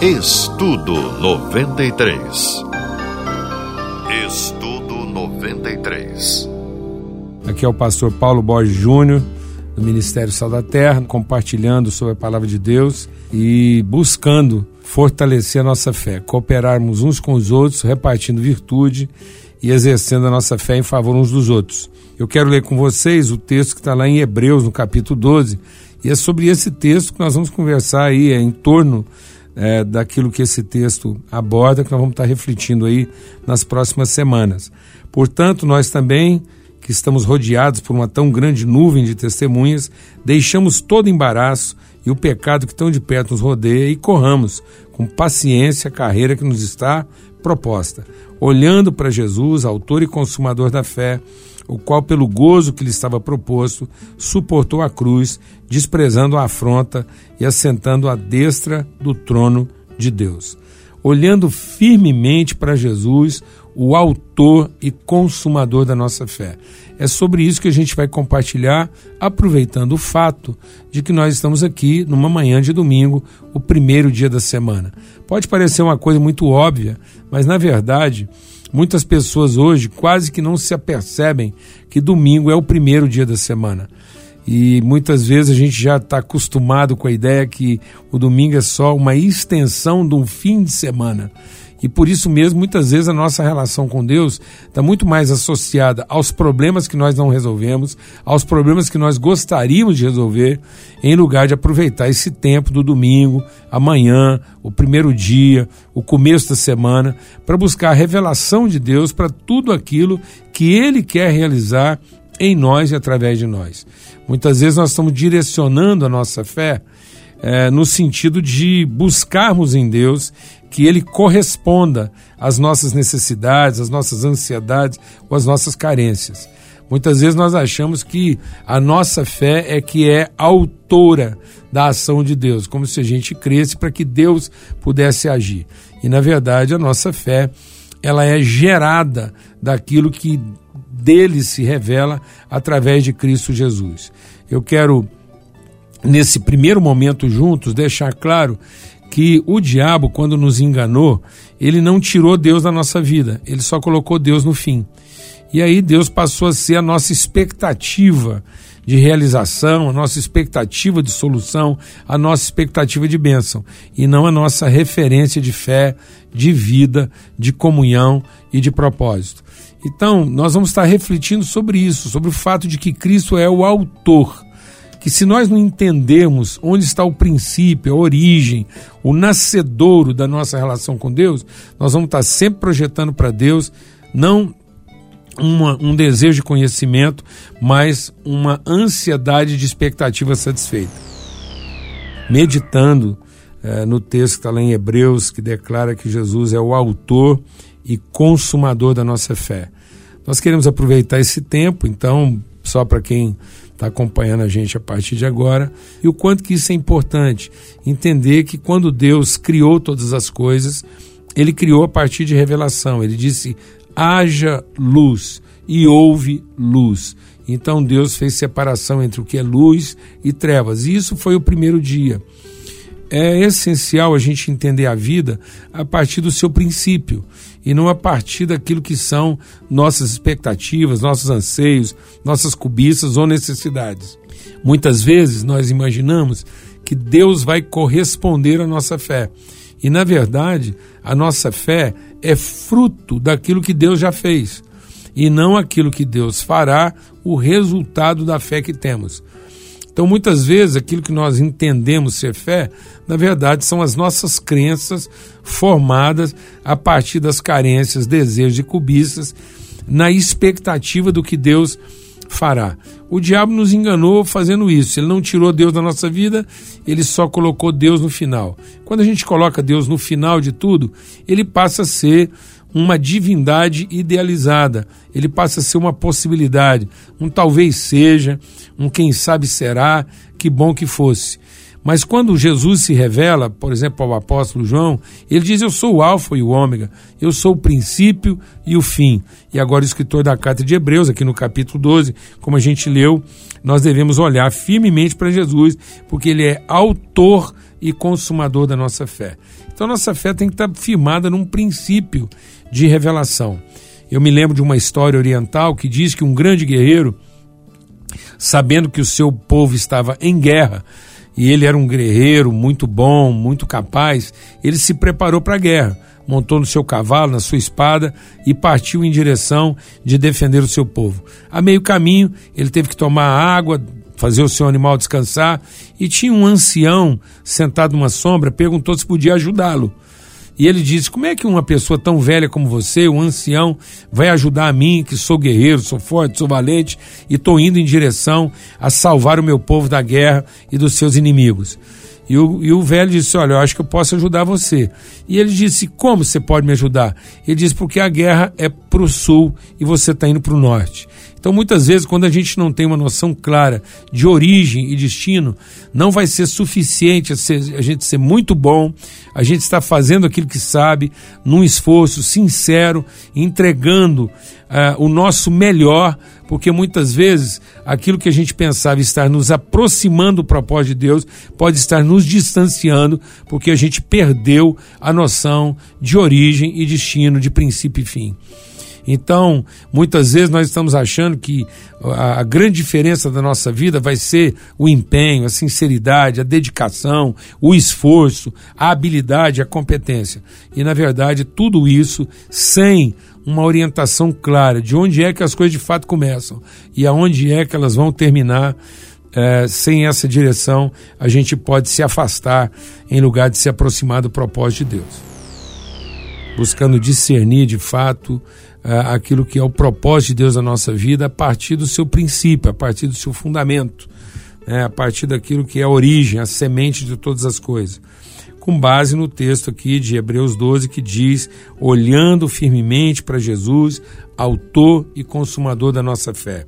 Estudo 93. Estudo 93. Aqui é o pastor Paulo Borges Júnior, do Ministério Sal da Terra, compartilhando sobre a palavra de Deus e buscando fortalecer a nossa fé, cooperarmos uns com os outros, repartindo virtude e exercendo a nossa fé em favor uns dos outros. Eu quero ler com vocês o texto que está lá em Hebreus, no capítulo 12, e é sobre esse texto que nós vamos conversar aí, é em torno é, daquilo que esse texto aborda, que nós vamos estar refletindo aí nas próximas semanas. Portanto, nós também, que estamos rodeados por uma tão grande nuvem de testemunhas, deixamos todo embaraço e o pecado que tão de perto nos rodeia e corramos com paciência a carreira que nos está proposta, olhando para Jesus, autor e consumador da fé, o qual, pelo gozo que lhe estava proposto, suportou a cruz, desprezando a afronta e assentando à destra do trono de Deus. Olhando firmemente para Jesus, o autor e consumador da nossa fé. É sobre isso que a gente vai compartilhar, aproveitando o fato de que nós estamos aqui numa manhã de domingo, o primeiro dia da semana. Pode parecer uma coisa muito óbvia, mas na verdade Muitas pessoas hoje quase que não se apercebem que domingo é o primeiro dia da semana. E muitas vezes a gente já está acostumado com a ideia que o domingo é só uma extensão de um fim de semana. E por isso mesmo, muitas vezes a nossa relação com Deus está muito mais associada aos problemas que nós não resolvemos, aos problemas que nós gostaríamos de resolver, em lugar de aproveitar esse tempo do domingo, amanhã, o primeiro dia, o começo da semana, para buscar a revelação de Deus para tudo aquilo que Ele quer realizar em nós e através de nós. Muitas vezes nós estamos direcionando a nossa fé é, no sentido de buscarmos em Deus que Ele corresponda às nossas necessidades, às nossas ansiedades ou às nossas carências. Muitas vezes nós achamos que a nossa fé é que é autora da ação de Deus, como se a gente cresce para que Deus pudesse agir. E na verdade a nossa fé ela é gerada daquilo que dele se revela através de Cristo Jesus. Eu quero nesse primeiro momento juntos deixar claro que o diabo, quando nos enganou, ele não tirou Deus da nossa vida, ele só colocou Deus no fim. E aí Deus passou a ser a nossa expectativa de realização, a nossa expectativa de solução, a nossa expectativa de bênção, e não a nossa referência de fé, de vida, de comunhão e de propósito. Então, nós vamos estar refletindo sobre isso, sobre o fato de que Cristo é o autor que se nós não entendermos onde está o princípio, a origem, o nascedouro da nossa relação com Deus, nós vamos estar sempre projetando para Deus não uma, um desejo de conhecimento, mas uma ansiedade de expectativa satisfeita. Meditando eh, no texto que está lá em Hebreus, que declara que Jesus é o autor e consumador da nossa fé. Nós queremos aproveitar esse tempo, então, só para quem está acompanhando a gente a partir de agora, e o quanto que isso é importante. Entender que quando Deus criou todas as coisas, ele criou a partir de revelação. Ele disse: haja luz, e houve luz. Então Deus fez separação entre o que é luz e trevas. E isso foi o primeiro dia. É essencial a gente entender a vida a partir do seu princípio e não a partir daquilo que são nossas expectativas, nossos anseios, nossas cobiças ou necessidades. Muitas vezes nós imaginamos que Deus vai corresponder à nossa fé. E na verdade, a nossa fé é fruto daquilo que Deus já fez e não aquilo que Deus fará, o resultado da fé que temos. Então, muitas vezes, aquilo que nós entendemos ser fé, na verdade, são as nossas crenças formadas a partir das carências, desejos e cobiças, na expectativa do que Deus fará. O diabo nos enganou fazendo isso. Ele não tirou Deus da nossa vida, ele só colocou Deus no final. Quando a gente coloca Deus no final de tudo, ele passa a ser uma divindade idealizada. Ele passa a ser uma possibilidade, um talvez seja, um quem sabe será, que bom que fosse. Mas quando Jesus se revela, por exemplo, ao apóstolo João, ele diz: Eu sou o Alfa e o Ômega, eu sou o princípio e o fim. E agora, o escritor da carta de Hebreus, aqui no capítulo 12, como a gente leu, nós devemos olhar firmemente para Jesus, porque ele é autor e consumador da nossa fé. Então, nossa fé tem que estar firmada num princípio de revelação. Eu me lembro de uma história oriental que diz que um grande guerreiro, sabendo que o seu povo estava em guerra, e ele era um guerreiro muito bom, muito capaz, ele se preparou para a guerra, montou no seu cavalo, na sua espada e partiu em direção de defender o seu povo. A meio caminho, ele teve que tomar água, fazer o seu animal descansar e tinha um ancião sentado numa sombra, perguntou se podia ajudá-lo. E ele disse: Como é que uma pessoa tão velha como você, um ancião, vai ajudar a mim, que sou guerreiro, sou forte, sou valente e estou indo em direção a salvar o meu povo da guerra e dos seus inimigos? E o, e o velho disse: Olha, eu acho que eu posso ajudar você. E ele disse: Como você pode me ajudar? Ele disse: Porque a guerra é para o sul e você está indo para o norte. Então, muitas vezes, quando a gente não tem uma noção clara de origem e destino, não vai ser suficiente a, gente ser muito bom, a gente está fazendo aquilo que sabe, num esforço sincero, entregando uh, o nosso melhor, porque muitas vezes aquilo que a gente pensava estar nos aproximando do propósito de Deus pode estar nos distanciando, porque a gente perdeu a noção de origem e destino, de princípio e fim. Então, muitas vezes nós estamos achando que a, a, grande diferença da nossa vida vai ser o empenho, a sinceridade, a dedicação, o esforço, a habilidade, a competência. E, na verdade, tudo isso sem uma orientação clara de onde é que as coisas de fato começam e aonde é que elas vão terminar. É, sem essa direção, a gente pode se afastar em lugar de se aproximar do propósito de Deus. Buscando discernir de fato é, aquilo que é o propósito de Deus na nossa vida a partir do seu princípio, a partir do seu fundamento, né, a partir daquilo que é a origem, a semente de todas as coisas. Com base no texto aqui de Hebreus 12 que diz: olhando firmemente para Jesus, autor e consumador da nossa fé.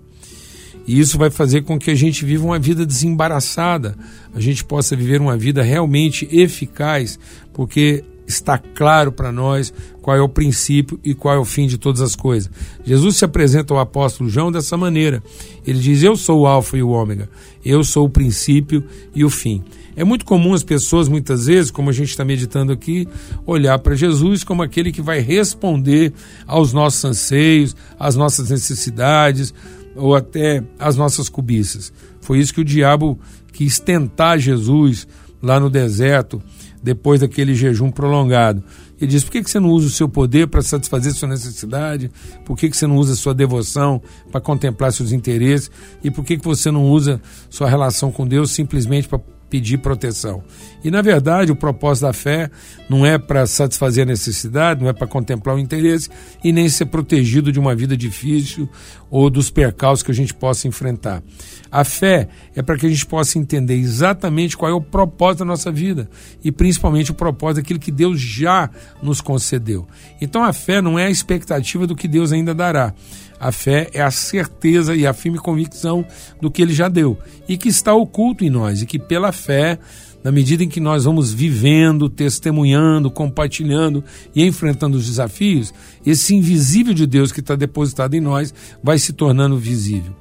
E isso vai fazer com que a gente viva uma vida desembaraçada, a gente possa viver uma vida realmente eficaz, porque está claro para nós qual é o princípio e qual é o fim de todas as coisas. Jesus se apresenta ao apóstolo João dessa maneira. Ele diz: Eu sou o Alfa e o Ômega, eu sou o princípio e o fim. É muito comum as pessoas, muitas vezes, como a gente está meditando aqui, olhar para Jesus como aquele que vai responder aos nossos anseios, às nossas necessidades ou até às nossas cobiças. Foi isso que o diabo quis tentar Jesus lá no deserto depois daquele jejum prolongado. Ele diz: por que, que você não usa o seu poder para satisfazer sua necessidade? Por que, que você não usa sua devoção para contemplar seus interesses? E por que, que você não usa sua relação com Deus simplesmente para pedir proteção. E na verdade, o propósito da fé não é para satisfazer a necessidade, não é para contemplar o interesse e nem ser protegido de uma vida difícil ou dos percalços que a gente possa enfrentar. A fé é para que a gente possa entender exatamente qual é o propósito da nossa vida e principalmente o propósito daquilo que Deus já nos concedeu. Então a fé não é a expectativa do que Deus ainda dará. A fé é a certeza e a firme convicção do que ele já deu e que está oculto em nós e que pela fé, na medida em que nós vamos vivendo, testemunhando, compartilhando e enfrentando os desafios, esse invisível de Deus que está depositado em nós vai se tornando visível.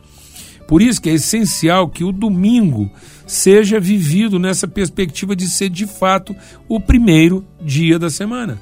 Por isso que é essencial que o domingo seja vivido nessa perspectiva de ser de fato o primeiro dia da semana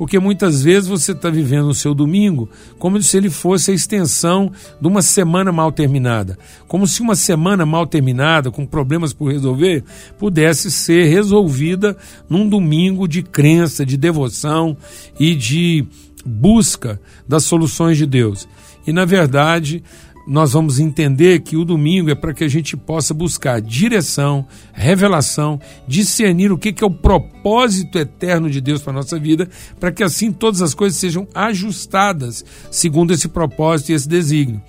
porque muitas vezes você está vivendo o seu domingo como se ele fosse a extensão de uma semana mal terminada. Como se uma semana mal terminada, com problemas por resolver, pudesse ser resolvida num domingo de crença, de devoção e de busca das soluções de Deus. E na verdade, nós vamos entender que o domingo é para que a gente possa buscar direção, revelação, discernir o que, é o propósito eterno de Deus para a nossa vida, para que assim todas as coisas sejam ajustadas segundo esse propósito e esse desígnio.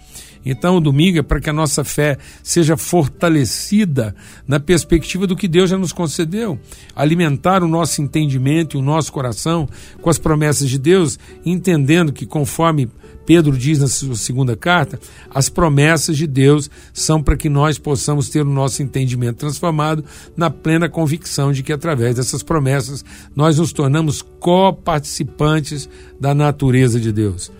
Então, o domingo é para que a nossa fé seja fortalecida na perspectiva do que Deus já nos concedeu, alimentar o nosso entendimento e o nosso coração com as promessas de Deus, entendendo que, conforme Pedro diz na sua segunda carta, as promessas de Deus são para que nós possamos ter o nosso entendimento transformado na plena convicção de que através dessas promessas nós nos tornamos coparticipantes da natureza de Deus.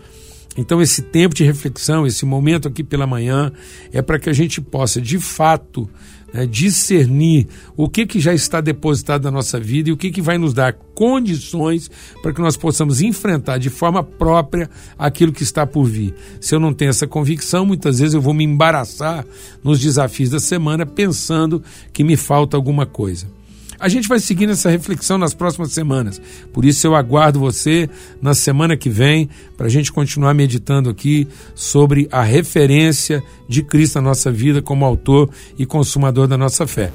Então, esse tempo de reflexão, esse momento aqui pela manhã, é para que a gente possa, de fato, né, discernir o que, que já está depositado na nossa vida e o que, que vai nos dar condições para que nós possamos enfrentar de forma própria aquilo que está por vir. Se eu não tenho essa convicção, muitas vezes eu vou me embaraçar nos desafios da semana pensando que me falta alguma coisa. A gente vai seguir nessa reflexão nas próximas semanas. Por isso eu aguardo você na semana que vem para a gente continuar meditando aqui sobre a referência de Cristo na nossa vida como autor e consumador da nossa fé.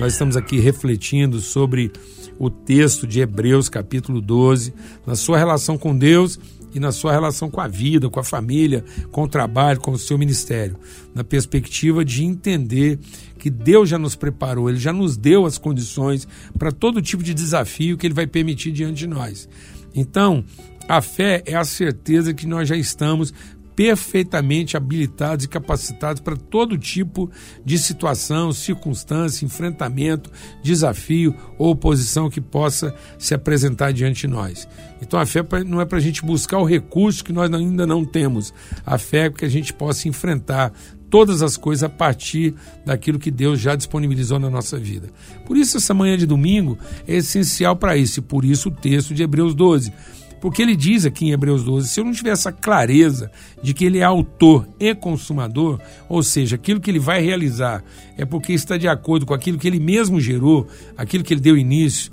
Nós estamos aqui refletindo sobre o texto de Hebreus, capítulo 12, na sua relação com Deus e na sua relação com a vida, com a família, com o trabalho, com o seu ministério, na perspectiva de entender que Deus já nos preparou, Ele já nos deu as condições para todo tipo de desafio que Ele vai permitir diante de nós. Então, a fé é a certeza que nós já estamos perfeitamente habilitados e capacitados para todo tipo de situação, circunstância, enfrentamento, desafio ou oposição que possa se apresentar diante de nós. Então a fé não é para a gente buscar o recurso que nós ainda não temos. A fé é que a gente possa enfrentar todas as coisas a partir daquilo que Deus já disponibilizou na nossa vida. Por isso, essa manhã de domingo é essencial para isso, e por isso o texto de Hebreus 12. Porque ele diz aqui em Hebreus 12: se eu não tiver essa clareza de que ele é autor e consumador, ou seja, aquilo que ele vai realizar é porque está de acordo com aquilo que ele mesmo gerou, aquilo que ele deu início.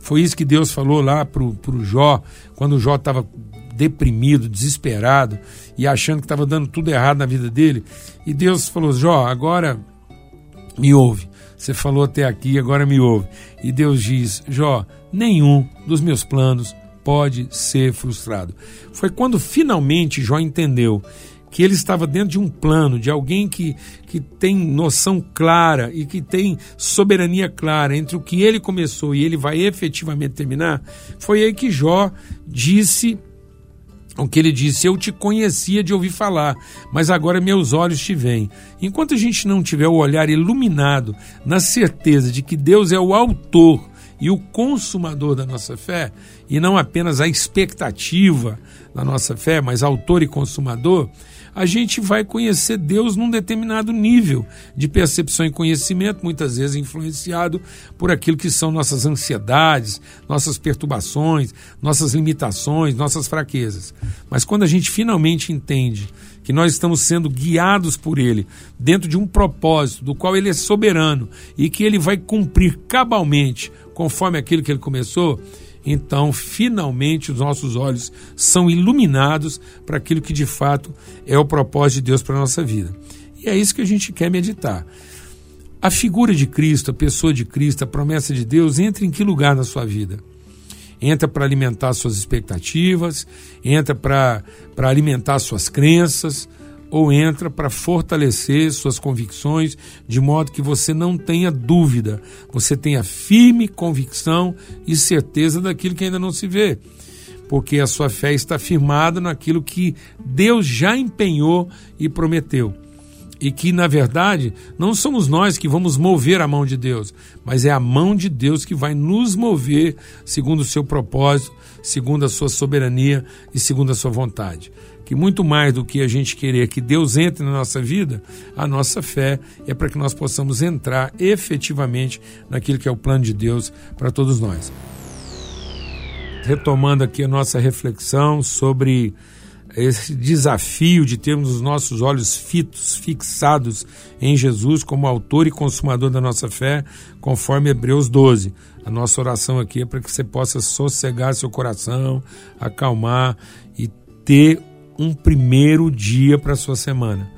Foi isso que Deus falou lá para o Jó, quando o Jó estava deprimido, desesperado e achando que estava dando tudo errado na vida dele. E Deus falou: Jó, agora me ouve. Você falou até aqui, agora me ouve. E Deus diz: Jó, nenhum dos meus planos pode ser frustrado. Foi quando finalmente Jó entendeu que ele estava dentro de um plano, de alguém que, que tem noção clara e que tem soberania clara entre o que ele começou e ele vai efetivamente terminar, foi aí que Jó disse o que ele disse: Eu te conhecia de ouvir falar, mas agora meus olhos te veem. Enquanto a gente não tiver o olhar iluminado na certeza de que Deus é o autor e o consumador da nossa fé, e não apenas a expectativa da nossa fé, mas autor e consumador, a gente vai conhecer Deus num determinado nível de percepção e conhecimento, muitas vezes influenciado por aquilo que são nossas ansiedades, nossas perturbações, nossas limitações, nossas fraquezas. Mas quando a gente finalmente entende que nós estamos sendo guiados por Ele dentro de um propósito do qual Ele é soberano e que Ele vai cumprir cabalmente conforme aquilo que Ele começou, então finalmente os nossos olhos são iluminados para aquilo que de fato é o propósito de Deus para a nossa vida. E é isso que a gente quer meditar. A figura de Cristo, a pessoa de Cristo, a promessa de Deus, entra em que lugar na sua vida? Entra para alimentar suas expectativas, entra para alimentar suas crenças, ou entra para fortalecer suas convicções, de modo que você não tenha dúvida, você tenha firme convicção e certeza daquilo que ainda não se vê. Porque a sua fé está firmada naquilo que Deus já empenhou e prometeu. E que, na verdade, não somos nós que vamos mover a mão de Deus, mas é a mão de Deus que vai nos mover segundo o seu propósito, segundo a sua soberania e segundo a sua vontade que muito mais do que a gente querer que Deus entre na nossa vida, a nossa fé é para que nós possamos entrar efetivamente naquilo que é o plano de Deus para todos nós. Retomando aqui a nossa reflexão sobre esse desafio de termos os nossos olhos fitos, fixados em Jesus como autor e consumador da nossa fé, conforme Hebreus 12. A nossa oração aqui é para que você possa sossegar seu coração, acalmar e ter um primeiro dia para a sua semana.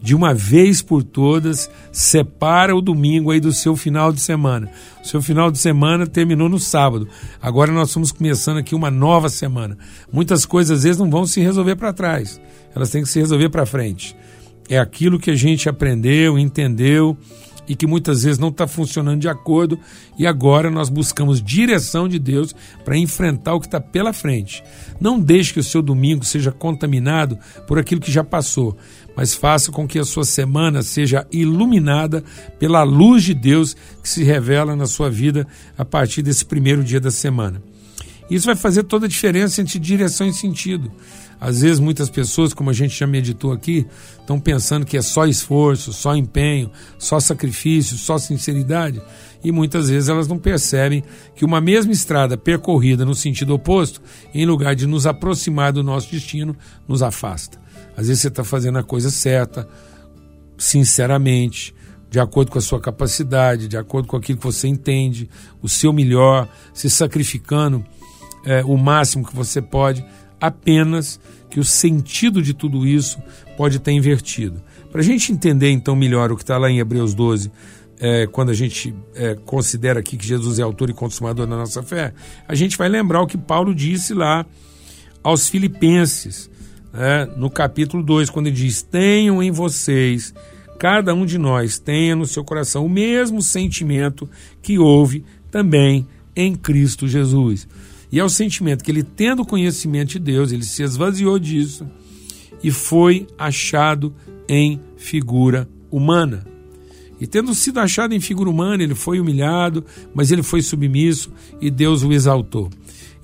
De uma vez por todas, separa o domingo aí do seu final de semana. O seu final de semana terminou no sábado. Agora nós estamos começando aqui uma nova semana. Muitas coisas às vezes não vão se resolver para trás, elas têm que se resolver para frente. É aquilo que a gente aprendeu, entendeu e que muitas vezes não está funcionando de acordo, e agora nós buscamos direção de Deus para enfrentar o que está pela frente. Não deixe que o seu domingo seja contaminado por aquilo que já passou, mas faça com que a sua semana seja iluminada pela luz de Deus que se revela na sua vida a partir desse primeiro dia da semana. Isso vai fazer toda a diferença entre direção e sentido. Às vezes, muitas pessoas, como a gente já meditou aqui, estão pensando que é só esforço, só empenho, só sacrifício, só sinceridade, e muitas vezes elas não percebem que uma mesma estrada percorrida no sentido oposto, em lugar de nos aproximar do nosso destino, nos afasta. Às vezes você está fazendo a coisa certa, sinceramente, de acordo com a sua capacidade, de acordo com aquilo que você entende, o seu melhor, se sacrificando é, o máximo que você pode, apenas que o sentido de tudo isso pode ter invertido. Para a gente entender então melhor o que está lá em Hebreus 12, é, quando a gente é, considera aqui que Jesus é autor e consumador da nossa fé, a gente vai lembrar o que Paulo disse lá aos Filipenses, né, no capítulo 2, quando ele diz: Tenham em vocês, cada um de nós, tenha no seu coração o mesmo sentimento que houve também em Cristo Jesus. E é o sentimento que ele, tendo conhecimento de Deus, ele se esvaziou disso e foi achado em figura humana. E tendo sido achado em figura humana, ele foi humilhado, mas ele foi submisso e Deus o exaltou.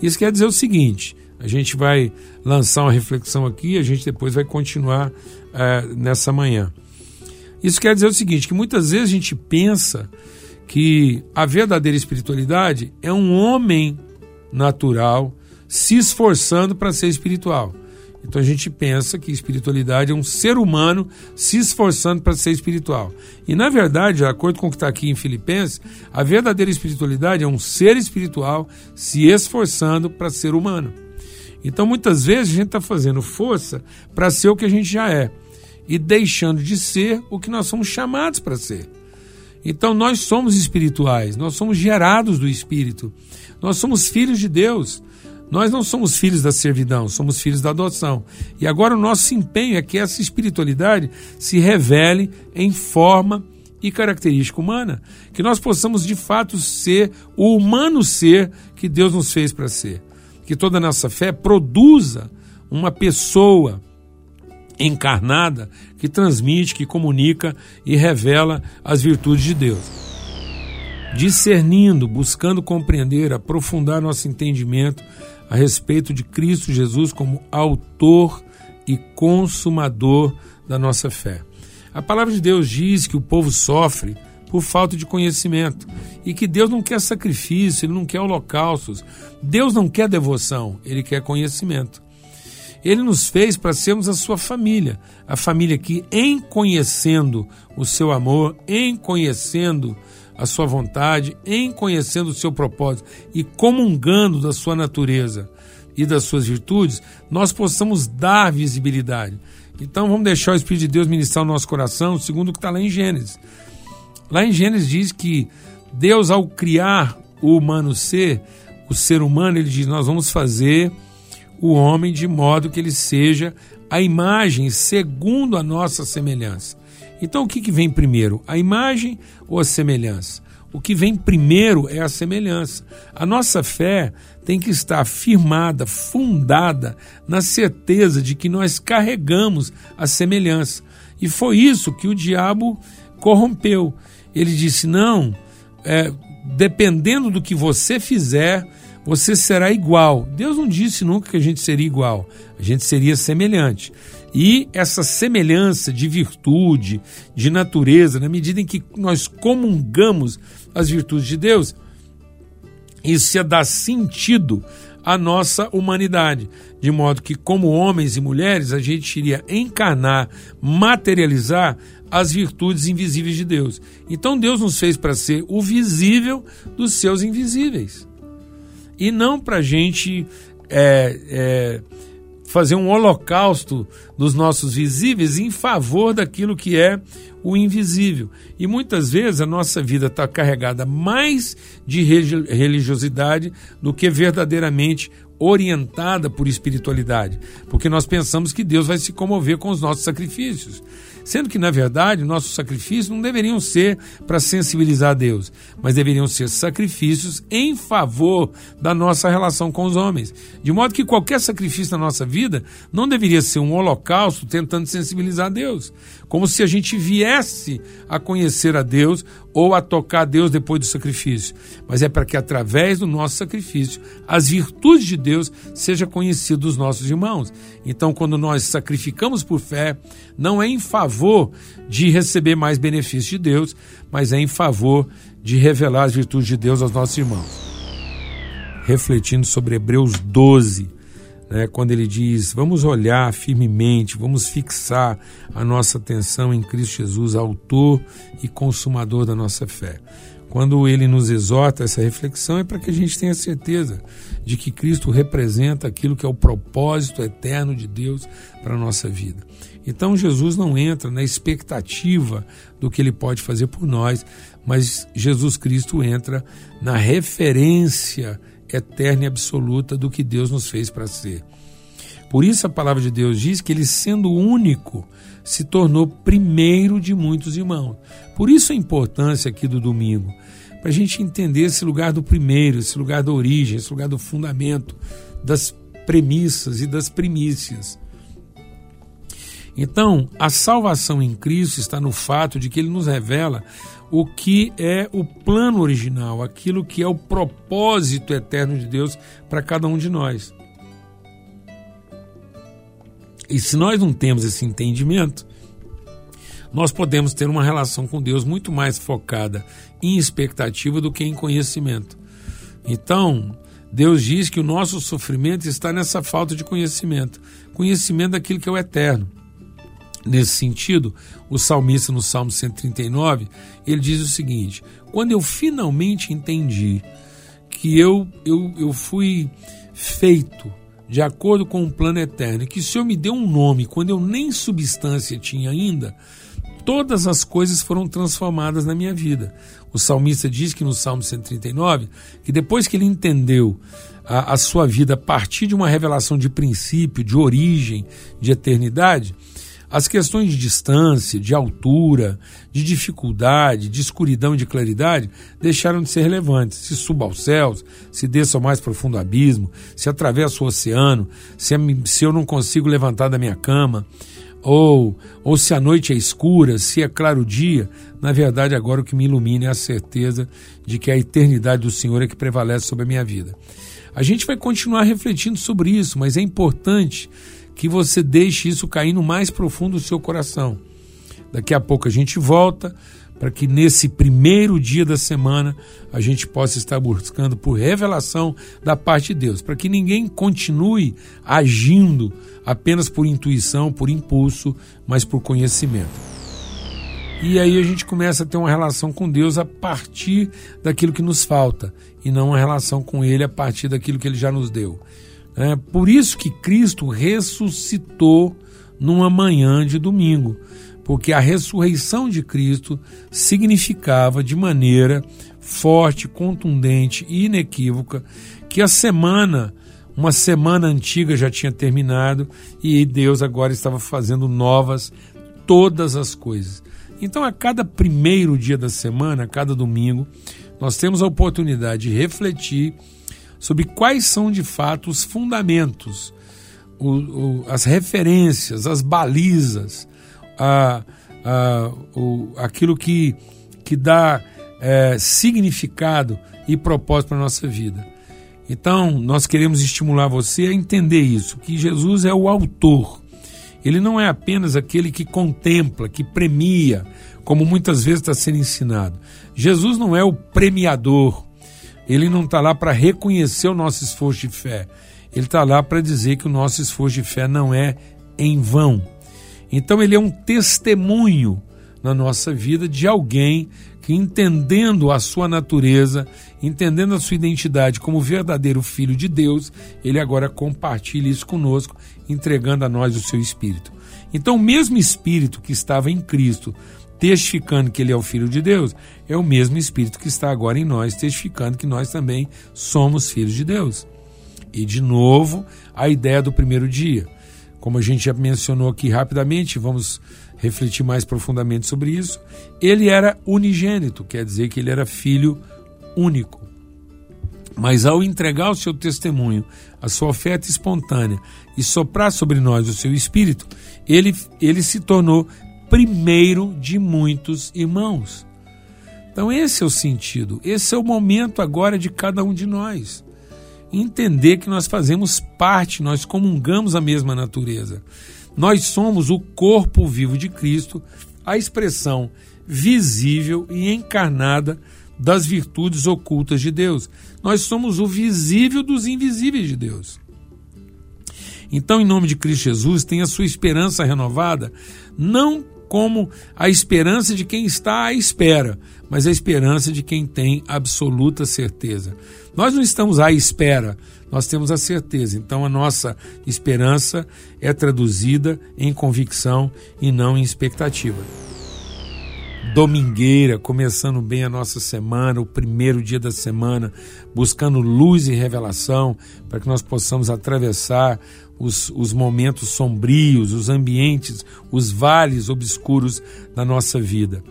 Isso quer dizer o seguinte: a gente vai lançar uma reflexão aqui, a gente depois vai continuar uh, nessa manhã. Isso quer dizer o seguinte: que muitas vezes a gente pensa que a verdadeira espiritualidade é um homem natural se esforçando para ser espiritual. Então a gente pensa que espiritualidade é um ser humano se esforçando para ser espiritual. E na verdade, de acordo com o que está aqui em Filipenses, a verdadeira espiritualidade é um ser espiritual se esforçando para ser humano. Então muitas vezes a gente está fazendo força para ser o que a gente já é e deixando de ser o que nós somos chamados para ser. Então nós somos espirituais, nós somos gerados do Espírito. Nós somos filhos de Deus. Nós não somos filhos da servidão, somos filhos da adoção. E agora o nosso empenho é que essa espiritualidade se revele em forma e característica humana, que nós possamos de fato ser o humano ser que Deus nos fez para ser. Que toda a nossa fé produza uma pessoa encarnada que transmite, que comunica e revela as virtudes de Deus discernindo, buscando compreender, aprofundar nosso entendimento a respeito de Cristo Jesus como autor e consumador da nossa fé. A palavra de Deus diz que o povo sofre por falta de conhecimento e que Deus não quer sacrifício, ele não quer holocaustos, Deus não quer devoção, ele quer conhecimento. Ele nos fez para sermos a sua família, a família que, em conhecendo o seu amor, em conhecendo a sua vontade, em conhecendo o seu propósito e comungando da sua natureza e das suas virtudes, nós possamos dar visibilidade. Então vamos deixar o Espírito de Deus ministrar o nosso coração, segundo o que está lá em Gênesis. Lá em Gênesis diz que Deus, ao criar o humano ser, o ser humano, ele diz: Nós vamos fazer o homem de modo que ele seja a imagem segundo a nossa semelhança. Então o que, que vem primeiro? A imagem ou a semelhança? O que vem primeiro é a semelhança. A nossa fé tem que estar firmada, fundada na certeza de que nós carregamos a semelhança. E foi isso que o diabo corrompeu. Ele disse: não, é, dependendo do que você fizer, você será igual. Deus não disse nunca que a gente seria igual, a gente seria semelhante. E essa semelhança de virtude, de natureza, na medida em que nós comungamos as virtudes de Deus, isso ia dar sentido à nossa humanidade, de modo que, como homens e mulheres, a gente iria encarnar, materializar as virtudes invisíveis de Deus. Então Deus nos fez para ser o visível dos seus invisíveis. E não para a gente é, é, fazer um holocausto dos nossos visíveis em favor daquilo que é o invisível. E muitas vezes a nossa vida está carregada mais de religiosidade do que verdadeiramente orientada por espiritualidade, porque nós pensamos que Deus vai se comover com os nossos sacrifícios. Sendo que, na verdade, nossos sacrifícios não deveriam ser para sensibilizar a Deus, mas deveriam ser sacrifícios em favor da nossa relação com os homens. De modo que qualquer sacrifício na nossa vida não deveria ser um holocausto tentando sensibilizar a Deus, como se a gente viesse a conhecer a Deus ou a tocar a Deus depois do sacrifício, mas é para que através do nosso sacrifício as virtudes de Deus sejam conhecidas dos nossos irmãos. Então, quando nós sacrificamos por fé, não é em favor de receber mais benefícios de Deus, mas é em favor de revelar as virtudes de Deus aos nossos irmãos. Refletindo sobre Hebreus 12, né, quando ele diz: vamos olhar firmemente, vamos fixar a nossa atenção em Cristo Jesus, autor e consumador da nossa fé. Quando ele nos exorta essa reflexão, é para que a gente tenha certeza de que Cristo representa aquilo que é o propósito eterno de Deus para a nossa vida. Então Jesus não entra na expectativa do que ele pode fazer por nós, mas Jesus Cristo entra na referência eterna e absoluta do que Deus nos fez para ser. Por isso a palavra de Deus diz que ele, sendo único, se tornou primeiro de muitos irmãos. Por isso a importância aqui do domingo, para a gente entender esse lugar do primeiro, esse lugar da origem, esse lugar do fundamento, das premissas e das primícias. Então, a salvação em Cristo está no fato de que ele nos revela o que é o plano original, aquilo que é o propósito eterno de Deus para cada um de nós. E se nós não temos esse entendimento, nós podemos ter uma relação com Deus muito mais focada em expectativa do que em conhecimento. Então, Deus diz que o nosso sofrimento está nessa falta de conhecimento conhecimento daquilo que é o eterno. Nesse sentido, o salmista no Salmo 139, ele diz o seguinte: Quando eu finalmente entendi que eu, eu, eu fui feito de acordo com o plano eterno, que o Senhor me deu um nome quando eu nem substância tinha ainda, todas as coisas foram transformadas na minha vida. O salmista diz que no Salmo 139 que depois que ele entendeu a, a sua vida a partir de uma revelação de princípio, de origem, de eternidade, as questões de distância, de altura, de dificuldade, de escuridão e de claridade deixaram de ser relevantes. Se suba aos céus, se desça ao mais profundo abismo, se atravessa o oceano, se, se eu não consigo levantar da minha cama, ou, ou se a noite é escura, se é claro o dia, na verdade agora o que me ilumina é a certeza de que a eternidade do Senhor é que prevalece sobre a minha vida. A gente vai continuar refletindo sobre isso, mas é importante que você deixe isso cair no mais profundo do seu coração. Daqui a pouco a gente volta para que nesse primeiro dia da semana a gente possa estar buscando por revelação da parte de Deus, para que ninguém continue agindo apenas por intuição, por impulso, mas por conhecimento. E aí a gente começa a ter uma relação com Deus a partir daquilo que nos falta e não uma relação com Ele a partir daquilo que Ele já nos deu. É por isso que Cristo ressuscitou numa manhã de domingo, porque a ressurreição de Cristo significava de maneira forte, contundente e inequívoca que a semana, uma semana antiga já tinha terminado e Deus agora estava fazendo novas todas as coisas. Então, a cada primeiro dia da semana, a cada domingo, nós temos a oportunidade de refletir sobre quais são de fato os fundamentos, o, o, as referências, as balizas, a, a, o, aquilo que, que dá é, significado e propósito para a nossa vida. Então, nós queremos estimular você a entender isso, que Jesus é o autor. Ele não é apenas aquele que contempla, que premia, como muitas vezes está sendo ensinado. Jesus não é o premiador, ele não está lá para reconhecer o nosso esforço de fé. Ele está lá para dizer que o nosso esforço de fé não é em vão. Então, ele é um testemunho na nossa vida de alguém que, entendendo a sua natureza, entendendo a sua identidade como verdadeiro filho de Deus, ele agora compartilha isso conosco, entregando a nós o seu espírito. Então, o mesmo espírito que estava em Cristo testificando que ele é o Filho de Deus, é o mesmo Espírito que está agora em nós, testificando que nós também somos filhos de Deus. E, de novo, a ideia do primeiro dia. Como a gente já mencionou aqui rapidamente, vamos refletir mais profundamente sobre isso, ele era unigênito, quer dizer que ele era filho único. Mas ao entregar o seu testemunho, a sua oferta espontânea e soprar sobre nós o seu espírito, ele, ele se tornou primeiro de muitos irmãos. Então, esse é o sentido, esse é o momento agora de cada um de nós. Entender que nós fazemos parte, nós comungamos a mesma natureza. Nós somos o corpo vivo de Cristo, a expressão visível e encarnada das virtudes ocultas de Deus. Nós somos o visível dos invisíveis de Deus. Então, em nome de Cristo Jesus, tenha sua esperança renovada, não como a esperança de quem está à espera, mas a esperança de quem tem absoluta certeza. Nós não estamos à espera, nós temos a certeza. Então, a nossa esperança é traduzida em convicção e não em expectativa domingueira, começando bem a nossa semana, o primeiro dia da semana, buscando luz e revelação para que nós possamos atravessar os, os momentos sombrios, os ambientes, os vales obscuros da nossa vida.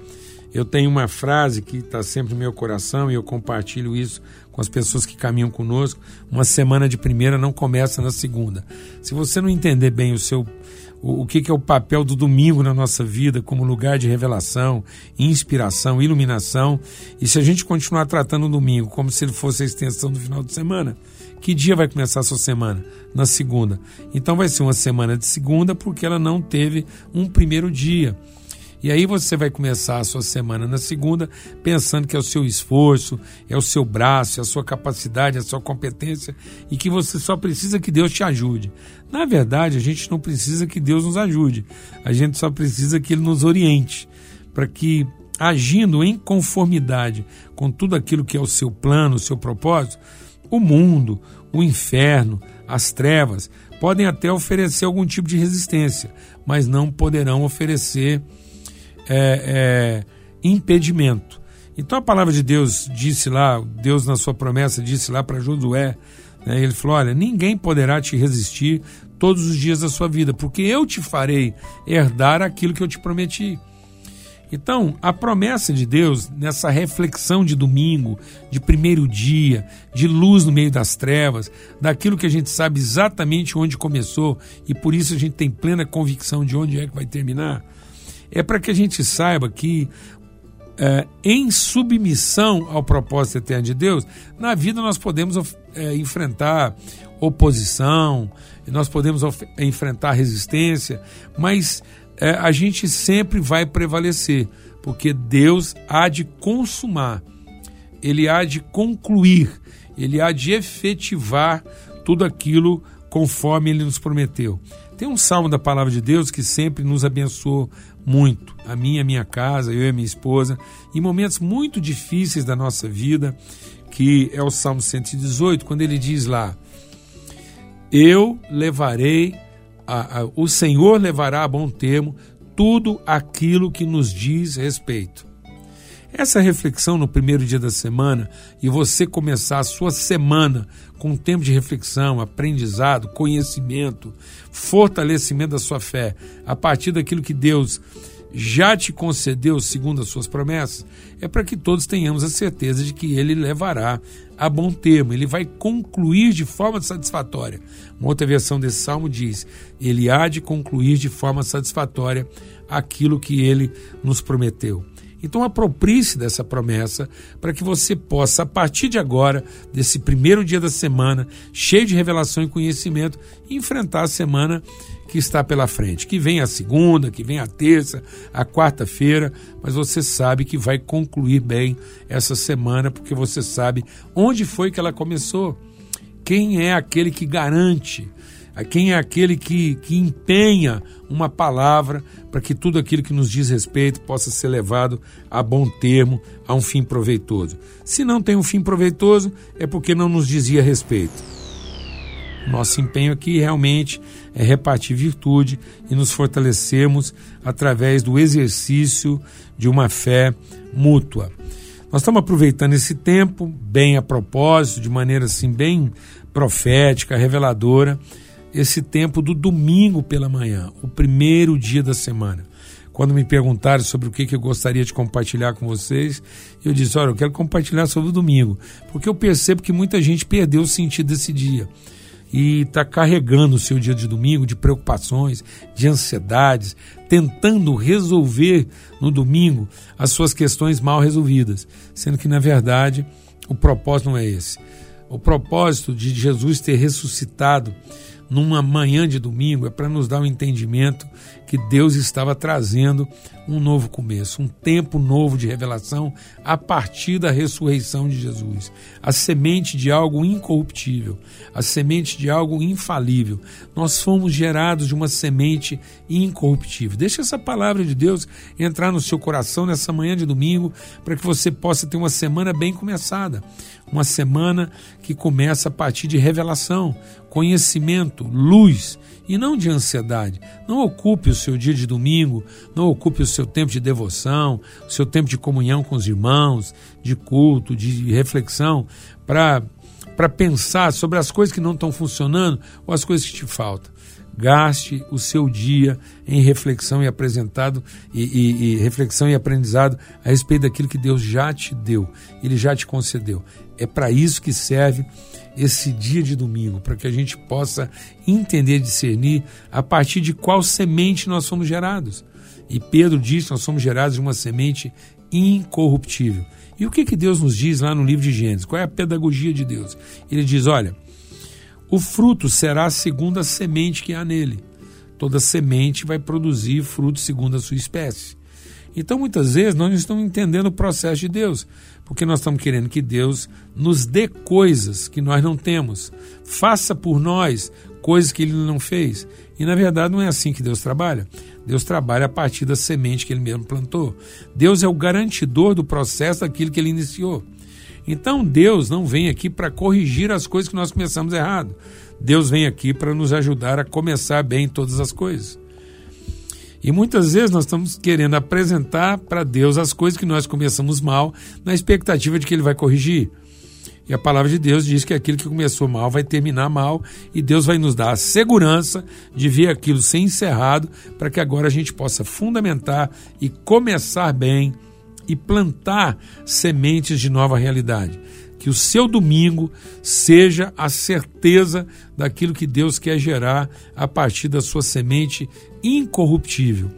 Eu tenho uma frase que está sempre no meu coração e eu compartilho isso com as pessoas que caminham conosco. Uma semana de primeira não começa na segunda. Se você não entender bem o seu o, que, que é o papel do domingo na nossa vida como lugar de revelação, inspiração, iluminação. E se a gente continuar tratando o domingo como se ele fosse a extensão do final de semana, que dia vai começar a sua semana? Na segunda. Então vai ser uma semana de segunda porque ela não teve um primeiro dia. E aí você vai começar a sua semana na segunda pensando que é o seu esforço, é o seu braço, é a sua capacidade, é a sua competência e que você só precisa que Deus te ajude. Na verdade, a gente não precisa que Deus nos ajude. A gente só precisa que ele nos oriente para que agindo em conformidade com tudo aquilo que é o seu plano, o seu propósito, o mundo, o inferno, as trevas podem até oferecer algum tipo de resistência, mas não poderão oferecer é, é, impedimento. Então a palavra de Deus disse lá, Deus na sua promessa disse lá para Josué, né, ele falou: Olha, ninguém poderá te resistir todos os dias da sua vida, porque eu te farei herdar aquilo que eu te prometi. Então, a promessa de Deus nessa reflexão de domingo, de primeiro dia, de luz no meio das trevas, daquilo que a gente sabe exatamente onde começou e por isso a gente tem plena convicção de onde é que vai terminar, é para que a gente saiba que é, em submissão ao propósito eterno de Deus, na vida nós podemos é, enfrentar oposição, nós podemos enfrentar resistência, mas é, a gente sempre vai prevalecer, porque Deus há de consumar, Ele há de concluir, Ele há de efetivar tudo aquilo conforme Ele nos prometeu. Tem um salmo da palavra de Deus que sempre nos abençoou muito, a minha, a minha casa, eu e a minha esposa, em momentos muito difíceis da nossa vida, que é o Salmo 118, quando ele diz lá: Eu levarei, a, a, o Senhor levará a bom termo tudo aquilo que nos diz respeito. Essa reflexão no primeiro dia da semana e você começar a sua semana com um tempo de reflexão, aprendizado, conhecimento, fortalecimento da sua fé, a partir daquilo que Deus já te concedeu segundo as suas promessas, é para que todos tenhamos a certeza de que ele levará a bom termo, ele vai concluir de forma satisfatória. Uma outra versão desse salmo diz: ele há de concluir de forma satisfatória aquilo que ele nos prometeu. Então aproprie-se dessa promessa para que você possa, a partir de agora, desse primeiro dia da semana, cheio de revelação e conhecimento, enfrentar a semana que está pela frente. Que vem a segunda, que vem a terça, a quarta-feira, mas você sabe que vai concluir bem essa semana, porque você sabe onde foi que ela começou. Quem é aquele que garante quem é aquele que, que empenha uma palavra para que tudo aquilo que nos diz respeito possa ser levado a bom termo, a um fim proveitoso. Se não tem um fim proveitoso, é porque não nos dizia respeito. Nosso empenho aqui realmente é repartir virtude e nos fortalecermos através do exercício de uma fé mútua. Nós estamos aproveitando esse tempo bem a propósito, de maneira assim bem profética, reveladora, esse tempo do domingo pela manhã, o primeiro dia da semana. quando me perguntaram sobre o que, eu gostaria de compartilhar com vocês, eu disse: olha, eu quero compartilhar sobre o domingo, porque eu percebo que muita gente perdeu o sentido desse dia e está carregando o seu dia de domingo de preocupações, de ansiedades, tentando resolver no domingo as suas questões mal resolvidas, sendo que na verdade o propósito não é esse. O propósito de Jesus ter ressuscitado numa manhã de domingo é para nos dar um entendimento que Deus estava trazendo um novo começo, um tempo novo de revelação a partir da ressurreição de Jesus. A semente de algo incorruptível, a semente de algo infalível. Nós fomos gerados de uma semente incorruptível. Deixa essa palavra de Deus entrar no seu coração nessa manhã de domingo para que você possa ter uma semana bem começada. Uma semana que começa a partir de revelação, conhecimento, luz e não de ansiedade. Não ocupe o seu dia de domingo, não ocupe o seu tempo de devoção, o seu tempo de comunhão com os irmãos, de culto, de reflexão, para pensar sobre as coisas que não estão funcionando ou as coisas que te faltam. Gaste o seu dia em reflexão e apresentado e, e, e reflexão e aprendizado a respeito daquilo que Deus já te deu, Ele já te concedeu. É para isso que serve esse dia de domingo, para que a gente possa entender discernir a partir de qual semente nós somos gerados. E Pedro diz que nós somos gerados de uma semente incorruptível. E o que, que Deus nos diz lá no livro de Gênesis? Qual é a pedagogia de Deus? Ele diz: olha, o fruto será segundo a semente que há nele. Toda semente vai produzir fruto segundo a sua espécie. Então, muitas vezes, nós não estamos entendendo o processo de Deus, porque nós estamos querendo que Deus nos dê coisas que nós não temos, faça por nós coisas que Ele não fez. E, na verdade, não é assim que Deus trabalha. Deus trabalha a partir da semente que Ele mesmo plantou. Deus é o garantidor do processo daquilo que Ele iniciou. Então Deus não vem aqui para corrigir as coisas que nós começamos errado. Deus vem aqui para nos ajudar a começar bem todas as coisas. E muitas vezes nós estamos querendo apresentar para Deus as coisas que nós começamos mal, na expectativa de que Ele vai corrigir. E a palavra de Deus diz que aquilo que começou mal vai terminar mal, e Deus vai nos dar a segurança de ver aquilo ser encerrado, para que agora a gente possa fundamentar e começar bem e plantar sementes de nova realidade. Que o seu domingo seja a certeza daquilo que Deus quer gerar a partir da sua semente incorruptível.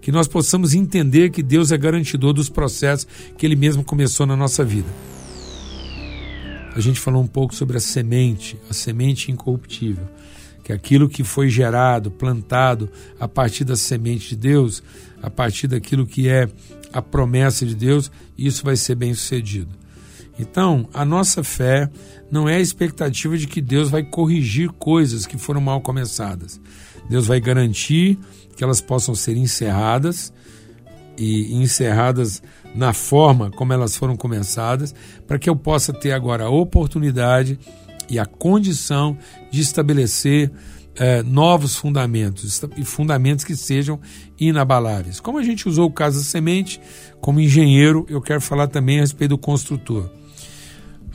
Que nós possamos entender que Deus é garantidor dos processos que Ele mesmo começou na nossa vida. A gente falou um pouco sobre a semente, a semente incorruptível que aquilo que foi gerado, plantado a partir da semente de Deus, a partir daquilo que é a promessa de Deus, isso vai ser bem sucedido. Então, a nossa fé não é a expectativa de que Deus vai corrigir coisas que foram mal começadas. Deus vai garantir que elas possam ser encerradas e encerradas na forma como elas foram começadas, para que eu possa ter agora a oportunidade e a condição de estabelecer é, novos fundamentos e fundamentos que sejam inabaláveis. Como a gente usou o caso da semente, como engenheiro, eu quero falar também a respeito do construtor.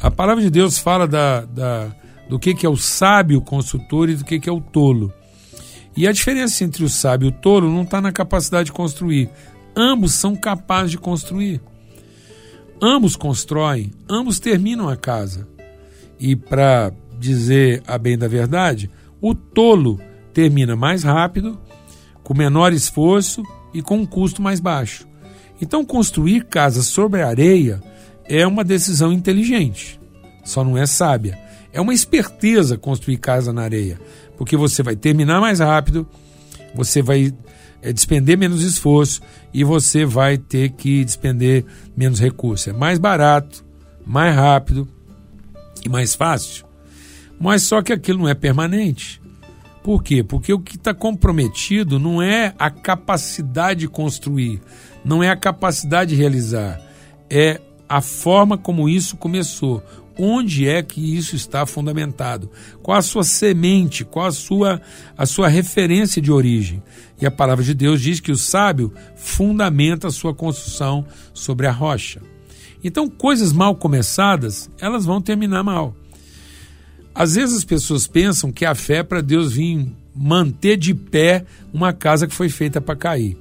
A palavra de Deus fala da, da, do que, que é o sábio construtor e do que, que é o tolo. E a diferença entre o sábio e o tolo não está na capacidade de construir. Ambos são capazes de construir. Ambos constroem, ambos terminam a casa. E para dizer a bem da verdade, o tolo termina mais rápido, com menor esforço e com um custo mais baixo. Então, construir casas sobre a areia é uma decisão inteligente, só não é sábia. É uma esperteza construir casa na areia, porque você vai terminar mais rápido, você vai é, despender menos esforço e você vai ter que despender menos recursos. É mais barato, mais rápido e mais fácil. Mas só que aquilo não é permanente. Por quê? Porque o que está comprometido não é a capacidade de construir, não é a capacidade de realizar, é a forma como isso começou. Onde é que isso está fundamentado? Qual a sua semente? Qual a sua, a sua referência de origem? E a palavra de Deus diz que o sábio fundamenta a sua construção sobre a rocha. Então, coisas mal começadas, elas vão terminar mal. Às vezes as pessoas pensam que a fé é para Deus vir manter de pé uma casa que foi feita para cair.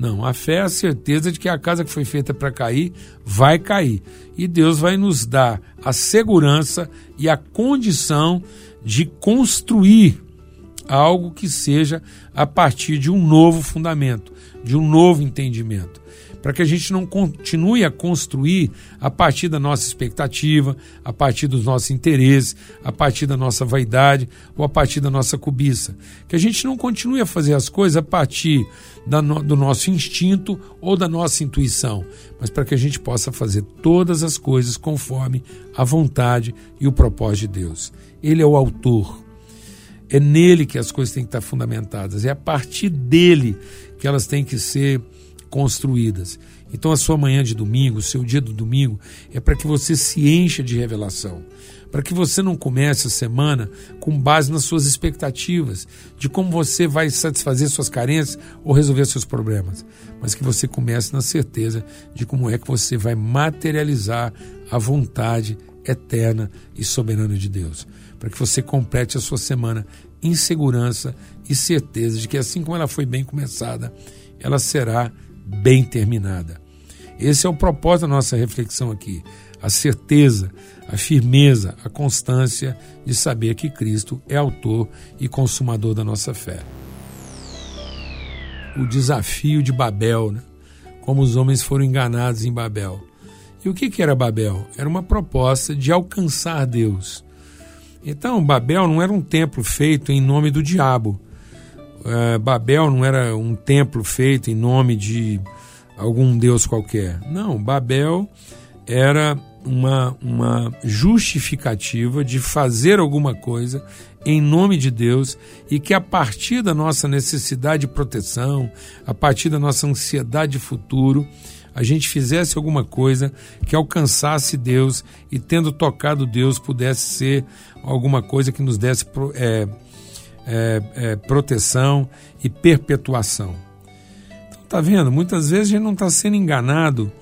Não, a fé é a certeza de que a casa que foi feita para cair vai cair. E Deus vai nos dar a segurança e a condição de construir algo que seja a partir de um novo fundamento, de um novo entendimento para que a gente não continue a construir a partir da nossa expectativa, a partir dos nossos interesses, a partir da nossa vaidade ou a partir da nossa cobiça. Que a gente não continue a fazer as coisas a partir no, do nosso instinto ou da nossa intuição, mas para que a gente possa fazer todas as coisas conforme a vontade e o propósito de Deus. Ele é o autor. É nele que as coisas têm que estar fundamentadas, é a partir dele que elas têm que ser construídas. Então, a sua manhã de domingo, o seu dia do domingo, é para que você se encha de revelação. Para que você não comece a semana com base nas suas expectativas, de como você vai satisfazer suas carências ou resolver seus problemas. Mas que você comece na certeza de como é que você vai materializar a vontade eterna e soberana de Deus. Para que você complete a sua semana em segurança e certeza de que, assim como ela foi bem começada, ela será bem terminada. Esse é o propósito da nossa reflexão aqui. A certeza, a firmeza, a constância de saber que Cristo é autor e consumador da nossa fé. O desafio de Babel, né? como os homens foram enganados em Babel. E o que, que era Babel? Era uma proposta de alcançar Deus. Então, Babel não era um templo feito em nome do diabo uh, Babel não era um templo feito em nome de algum deus qualquer. Não, Babel era uma, uma justificativa de fazer alguma coisa em nome de Deus e que a partir da nossa necessidade de proteção, a partir da nossa ansiedade de futuro, a gente fizesse alguma coisa que alcançasse Deus e, tendo tocado Deus, pudesse ser alguma coisa que nos desse é, é, é, proteção e perpetuação. Então, tá vendo? Muitas vezes a gente não está sendo enganado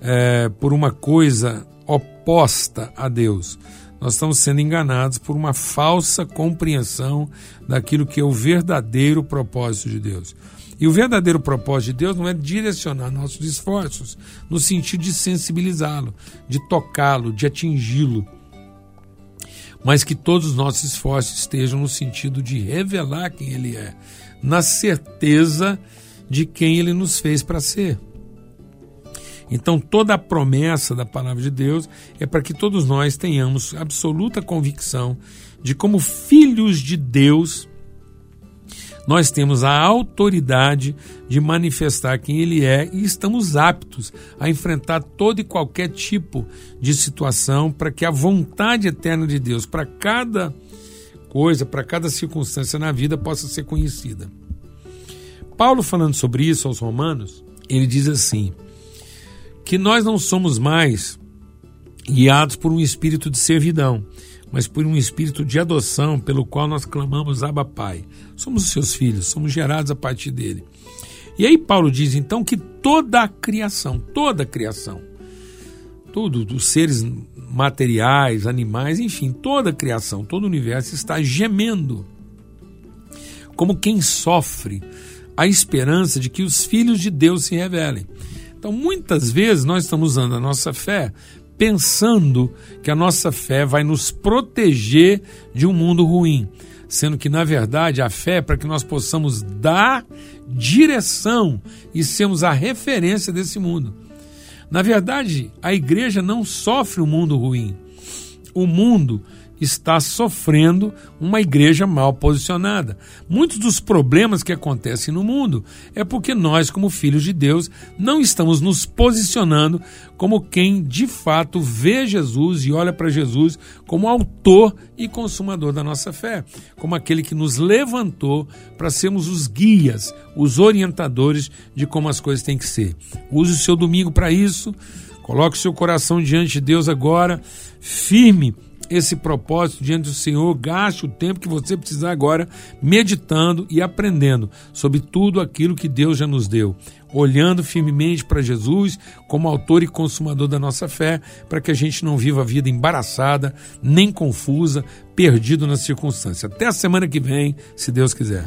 é, por uma coisa oposta a Deus. Nós estamos sendo enganados por uma falsa compreensão daquilo que é o verdadeiro propósito de Deus. E o verdadeiro propósito de Deus não é direcionar nossos esforços no sentido de sensibilizá-lo, de tocá-lo, de atingi-lo, mas que todos os nossos esforços estejam no sentido de revelar quem Ele é, na certeza de quem Ele nos fez para ser. Então, toda a promessa da palavra de Deus é para que todos nós tenhamos absoluta convicção de como filhos de Deus nós temos a autoridade de manifestar quem Ele é e estamos aptos a enfrentar todo e qualquer tipo de situação para que a vontade eterna de Deus para cada coisa, para cada circunstância na vida possa ser conhecida. Paulo, falando sobre isso aos Romanos, ele diz assim: que nós não somos mais guiados por um espírito de servidão mas por um espírito de adoção pelo qual nós clamamos Abba Pai. Somos os seus filhos, somos gerados a partir dele. E aí Paulo diz então que toda a criação, toda a criação, tudo, dos seres materiais, animais, enfim, toda a criação, todo o universo está gemendo, como quem sofre a esperança de que os filhos de Deus se revelem. Então, muitas vezes nós estamos usando a nossa fé pensando que a nossa fé vai nos proteger de um mundo ruim, sendo que, na verdade, a fé é para que nós possamos dar direção e sermos a referência desse mundo. Na verdade, a igreja não sofre o um mundo ruim. O mundo está sofrendo uma igreja mal posicionada. Muitos dos problemas que acontecem no mundo é porque nós, como filhos de Deus, não estamos nos posicionando como quem de fato vê Jesus e olha para Jesus como autor e consumador da nossa fé, como aquele que nos levantou para sermos os guias, os orientadores de como as coisas têm que ser. Use o seu domingo para isso. Coloque o seu coração diante de Deus agora, firme esse propósito diante do Senhor, gaste o tempo que você precisar agora meditando e aprendendo sobre tudo aquilo que Deus já nos deu, olhando firmemente para Jesus como autor e consumador da nossa fé, para que a gente não viva a vida embaraçada, nem confusa, perdido na circunstância. Até a semana que vem, se Deus quiser.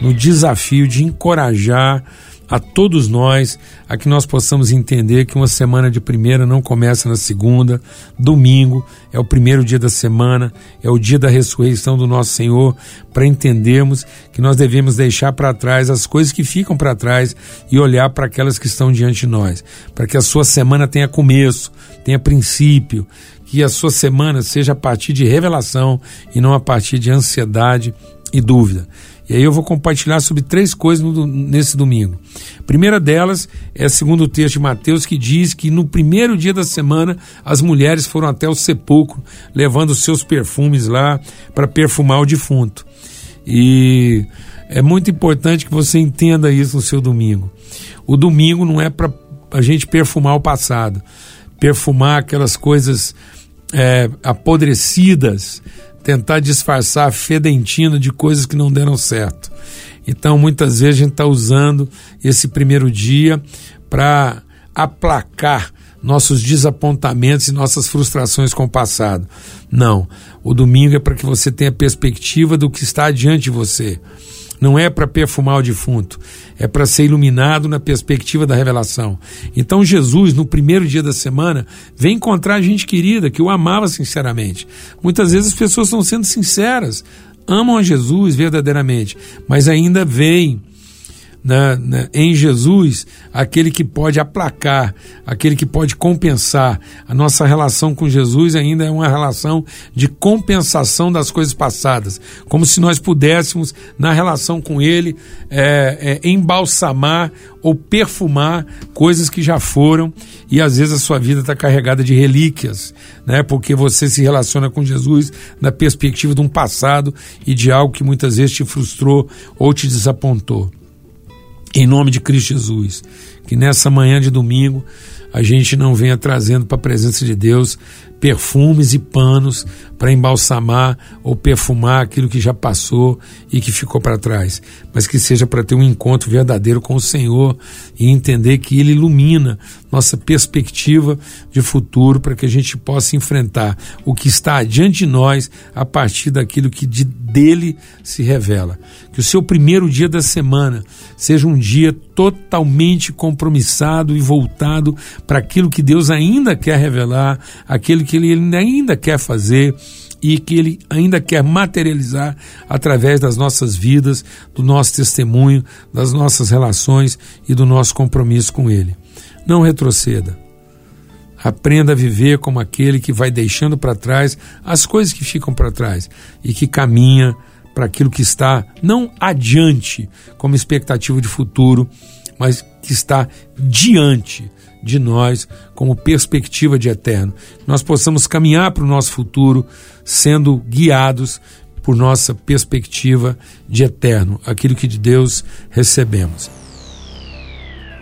No desafio de encorajar a todos nós, a que nós possamos entender que uma semana de primeira não começa na segunda, domingo é o primeiro dia da semana, é o dia da ressurreição do nosso Senhor, para entendermos que nós devemos deixar para trás as coisas que ficam para trás e olhar para aquelas que estão diante de nós, para que a sua semana tenha começo, tenha princípio, que a sua semana seja a partir de revelação e não a partir de ansiedade e dúvida. E aí eu vou compartilhar sobre três coisas no, nesse domingo. Primeira delas é segundo o texto de Mateus que diz que no primeiro dia da semana as mulheres foram até o sepulcro levando seus perfumes lá para perfumar o defunto. E é muito importante que você entenda isso no seu domingo. O domingo não é para a gente perfumar o passado, perfumar aquelas coisas é, apodrecidas tentar disfarçar a fedentina de coisas que não deram certo. Então, muitas vezes a gente está usando esse primeiro dia para aplacar nossos desapontamentos e nossas frustrações com o passado. Não. O domingo é para que você tenha perspectiva do que está diante de você não é para perfumar o defunto, é para ser iluminado na perspectiva da revelação. Então Jesus, no primeiro dia da semana, vem encontrar gente querida que o amava sinceramente. Muitas vezes as pessoas estão sendo sinceras, amam a Jesus verdadeiramente, mas ainda veem na, na, em Jesus aquele que pode aplacar, aquele que pode compensar. A nossa relação com Jesus ainda é uma relação de compensação das coisas passadas, como se nós pudéssemos, na relação com Ele, é, é, embalsamar ou perfumar coisas que já foram e às vezes a sua vida está carregada de relíquias, né? Porque você se relaciona com Jesus na perspectiva de um passado e de algo que muitas vezes te frustrou ou te desapontou. Em nome de Cristo Jesus, que nessa manhã de domingo a gente não venha trazendo para a presença de Deus perfumes e panos para embalsamar ou perfumar aquilo que já passou e que ficou para trás, mas que seja para ter um encontro verdadeiro com o Senhor e entender que Ele ilumina nossa perspectiva de futuro para que a gente possa enfrentar o que está diante de nós a partir daquilo que de, dele se revela. Que o seu primeiro dia da semana seja um dia totalmente compromissado e voltado para aquilo que Deus ainda quer revelar, aquilo que Ele ainda quer fazer e que Ele ainda quer materializar através das nossas vidas, do nosso testemunho, das nossas relações e do nosso compromisso com Ele. Não retroceda. Aprenda a viver como aquele que vai deixando para trás as coisas que ficam para trás e que caminha para aquilo que está não adiante como expectativa de futuro, mas que está diante de nós como perspectiva de eterno. Nós possamos caminhar para o nosso futuro sendo guiados por nossa perspectiva de eterno, aquilo que de Deus recebemos.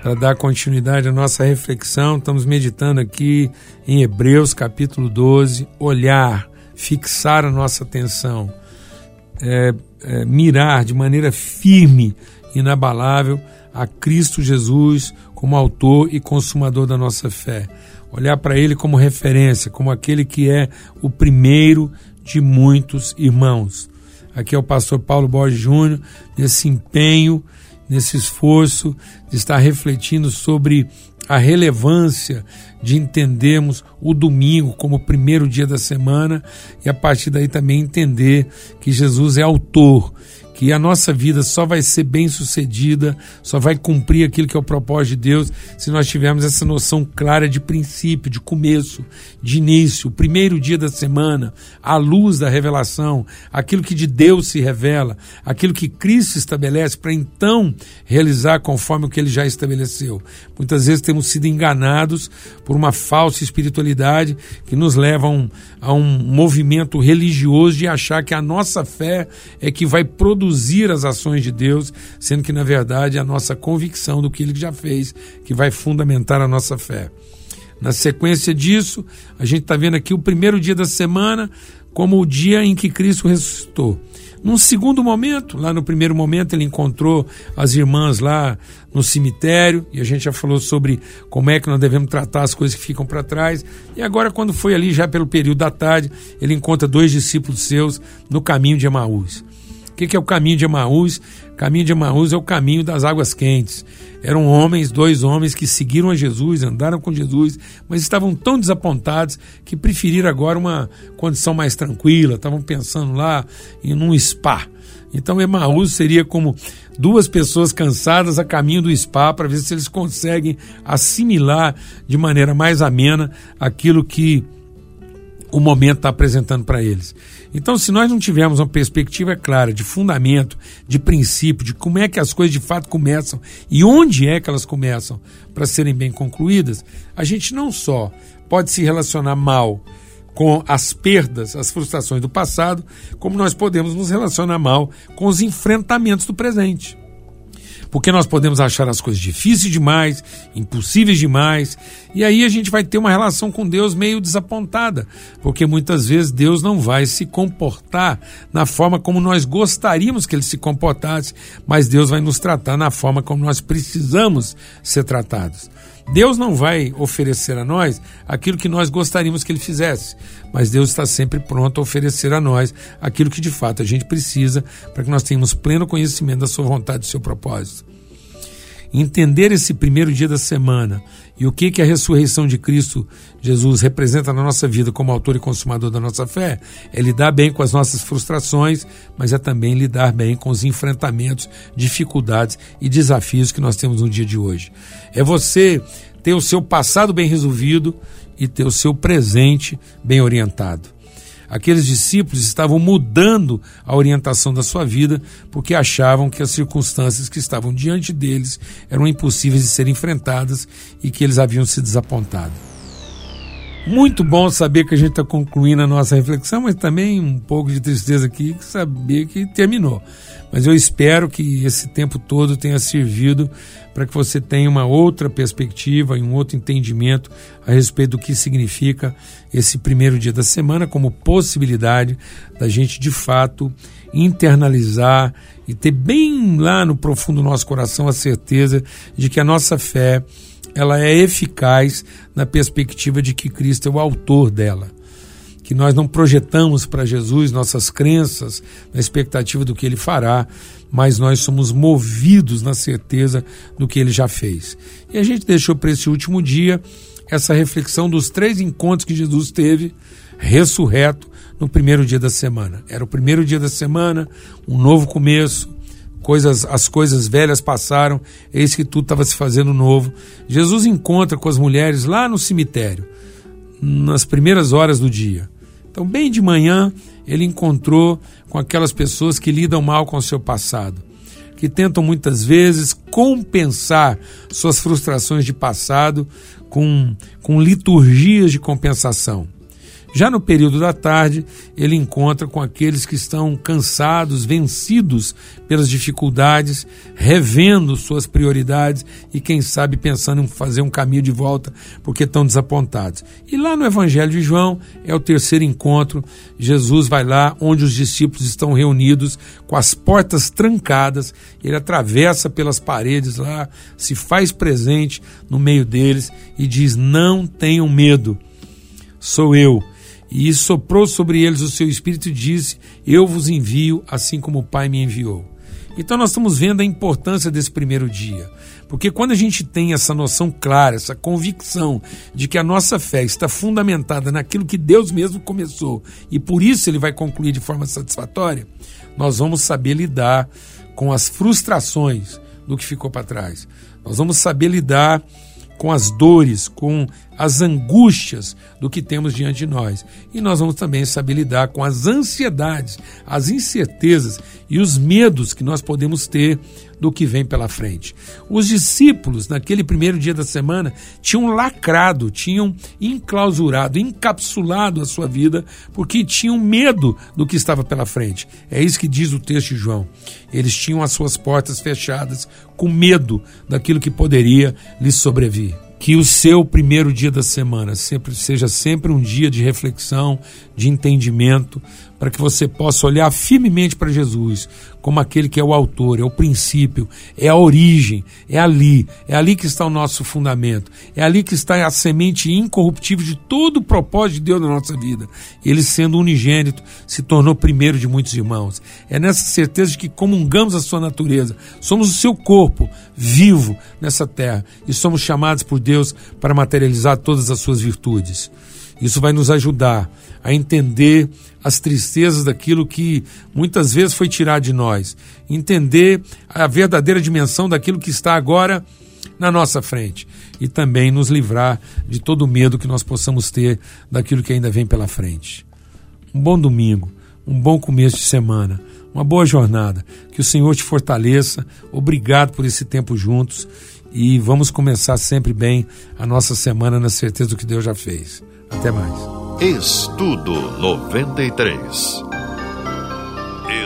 Para dar continuidade à nossa reflexão, estamos meditando aqui em Hebreus capítulo 12, olhar, fixar a nossa atenção, é, é, mirar de maneira firme, inabalável, a Cristo Jesus como autor e consumador da nossa fé. Olhar para Ele como referência, como aquele que é o primeiro de muitos irmãos. Aqui é o pastor Paulo Borges Júnior, nesse empenho, nesse esforço de estar refletindo sobre a relevância de entendermos o domingo como o primeiro dia da semana e a partir daí também entender que Jesus é autor que a nossa vida só vai ser bem sucedida, só vai cumprir aquilo que é o propósito de Deus, se nós tivermos essa noção clara de princípio, de começo, de início, o primeiro dia da semana, a luz da revelação, aquilo que de Deus se revela, aquilo que Cristo estabelece para então realizar conforme o que ele já estabeleceu. Muitas vezes temos sido enganados por uma falsa espiritualidade que nos leva a um, a um movimento religioso de achar que a nossa fé é que vai produzir produzir as ações de Deus, sendo que na verdade é a nossa convicção do que ele já fez que vai fundamentar a nossa fé. Na sequência disso, a gente está vendo aqui o primeiro dia da semana como o dia em que Cristo ressuscitou. Num segundo momento, lá no primeiro momento, ele encontrou as irmãs lá no cemitério, e a gente já falou sobre como é que nós devemos tratar as coisas que ficam para trás. E agora, quando foi ali, já pelo período da tarde, ele encontra dois discípulos seus no caminho de Emaús. O que, que é o caminho de Emaús? Caminho de Emaús é o caminho das águas quentes. Eram homens, dois homens que seguiram a Jesus, andaram com Jesus, mas estavam tão desapontados que preferiram agora uma condição mais tranquila, estavam pensando lá em um spa. Então Emaús seria como duas pessoas cansadas a caminho do spa para ver se eles conseguem assimilar de maneira mais amena aquilo que o momento está apresentando para eles. Então, se nós não tivermos uma perspectiva clara de fundamento, de princípio, de como é que as coisas de fato começam e onde é que elas começam para serem bem concluídas, a gente não só pode se relacionar mal com as perdas, as frustrações do passado, como nós podemos nos relacionar mal com os enfrentamentos do presente porque nós podemos achar as coisas difíceis demais, impossíveis demais, e aí a gente vai ter uma relação com Deus meio desapontada, porque muitas vezes Deus não vai se comportar na forma como nós gostaríamos que ele se comportasse, mas Deus vai nos tratar na forma como nós precisamos ser tratados. Deus não vai oferecer a nós aquilo que nós gostaríamos que Ele fizesse, mas Deus está sempre pronto a oferecer a nós aquilo que de fato a gente precisa para que nós tenhamos pleno conhecimento da Sua vontade e do seu propósito. Entender esse primeiro dia da semana e o que, que a ressurreição de Cristo Jesus representa na nossa vida como autor e consumador da nossa fé é lidar bem com as nossas frustrações, mas é também lidar bem com os enfrentamentos, dificuldades e desafios que nós temos no dia de hoje. É você ter o seu passado bem resolvido e ter o seu presente bem orientado. Aqueles discípulos estavam mudando a orientação da sua vida porque achavam que as circunstâncias que estavam diante deles eram impossíveis de serem enfrentadas e que eles haviam se desapontado. Muito bom saber que a gente está concluindo a nossa reflexão, mas também um pouco de tristeza aqui saber que terminou. Mas eu espero que esse tempo todo tenha servido para que você tenha uma outra perspectiva e um outro entendimento a respeito do que significa esse primeiro dia da semana como possibilidade da gente de fato internalizar e ter bem lá no profundo do nosso coração a certeza de que a nossa fé ela é eficaz na perspectiva de que Cristo é o autor dela. Que nós não projetamos para Jesus nossas crenças na expectativa do que ele fará, mas nós somos movidos na certeza do que ele já fez. E a gente deixou para esse último dia essa reflexão dos três encontros que Jesus teve ressurreto no primeiro dia da semana. Era o primeiro dia da semana, um novo começo, coisas, as coisas velhas passaram, eis que tudo estava se fazendo novo. Jesus encontra com as mulheres lá no cemitério, nas primeiras horas do dia. Então, bem de manhã, ele encontrou com aquelas pessoas que lidam mal com o seu passado, que tentam muitas vezes compensar suas frustrações de passado com, com liturgias de compensação. Já no período da tarde, ele encontra com aqueles que estão cansados, vencidos pelas dificuldades, revendo suas prioridades e, quem sabe, pensando em fazer um caminho de volta porque estão desapontados. E lá no Evangelho de João é o terceiro encontro. Jesus vai lá onde os discípulos estão reunidos, com as portas trancadas. Ele atravessa pelas paredes lá, se faz presente no meio deles e diz: Não tenham medo, sou eu e soprou sobre eles o seu espírito e disse: Eu vos envio, assim como o Pai me enviou. Então nós estamos vendo a importância desse primeiro dia. Porque quando a gente tem essa noção clara, essa convicção de que a nossa fé está fundamentada naquilo que Deus mesmo começou e por isso ele vai concluir de forma satisfatória, nós vamos saber lidar com as frustrações do que ficou para trás. Nós vamos saber lidar com as dores, com as angústias do que temos diante de nós. E nós vamos também saber lidar com as ansiedades, as incertezas e os medos que nós podemos ter do que vem pela frente. Os discípulos, naquele primeiro dia da semana, tinham lacrado, tinham enclausurado, encapsulado a sua vida, porque tinham medo do que estava pela frente. É isso que diz o texto de João. Eles tinham as suas portas fechadas, com medo daquilo que poderia lhes sobrevir. Que o seu primeiro dia da semana sempre, seja sempre um dia de reflexão, de entendimento, para que você possa olhar firmemente para Jesus como aquele que é o autor, é o princípio, é a origem, é ali, é ali que está o nosso fundamento, é ali que está a semente incorruptível de todo o propósito de Deus na nossa vida. Ele, sendo unigênito, se tornou primeiro de muitos irmãos. É nessa certeza de que comungamos a sua natureza, somos o seu corpo vivo nessa terra e somos chamados por Deus para materializar todas as suas virtudes. Isso vai nos ajudar a entender as tristezas daquilo que muitas vezes foi tirado de nós, entender a verdadeira dimensão daquilo que está agora na nossa frente e também nos livrar de todo o medo que nós possamos ter daquilo que ainda vem pela frente. Um bom domingo, um bom começo de semana, uma boa jornada. Que o Senhor te fortaleça. Obrigado por esse tempo juntos e vamos começar sempre bem a nossa semana na certeza do que Deus já fez. Até mais. Estudo 93.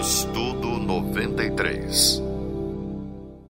Estudo 93.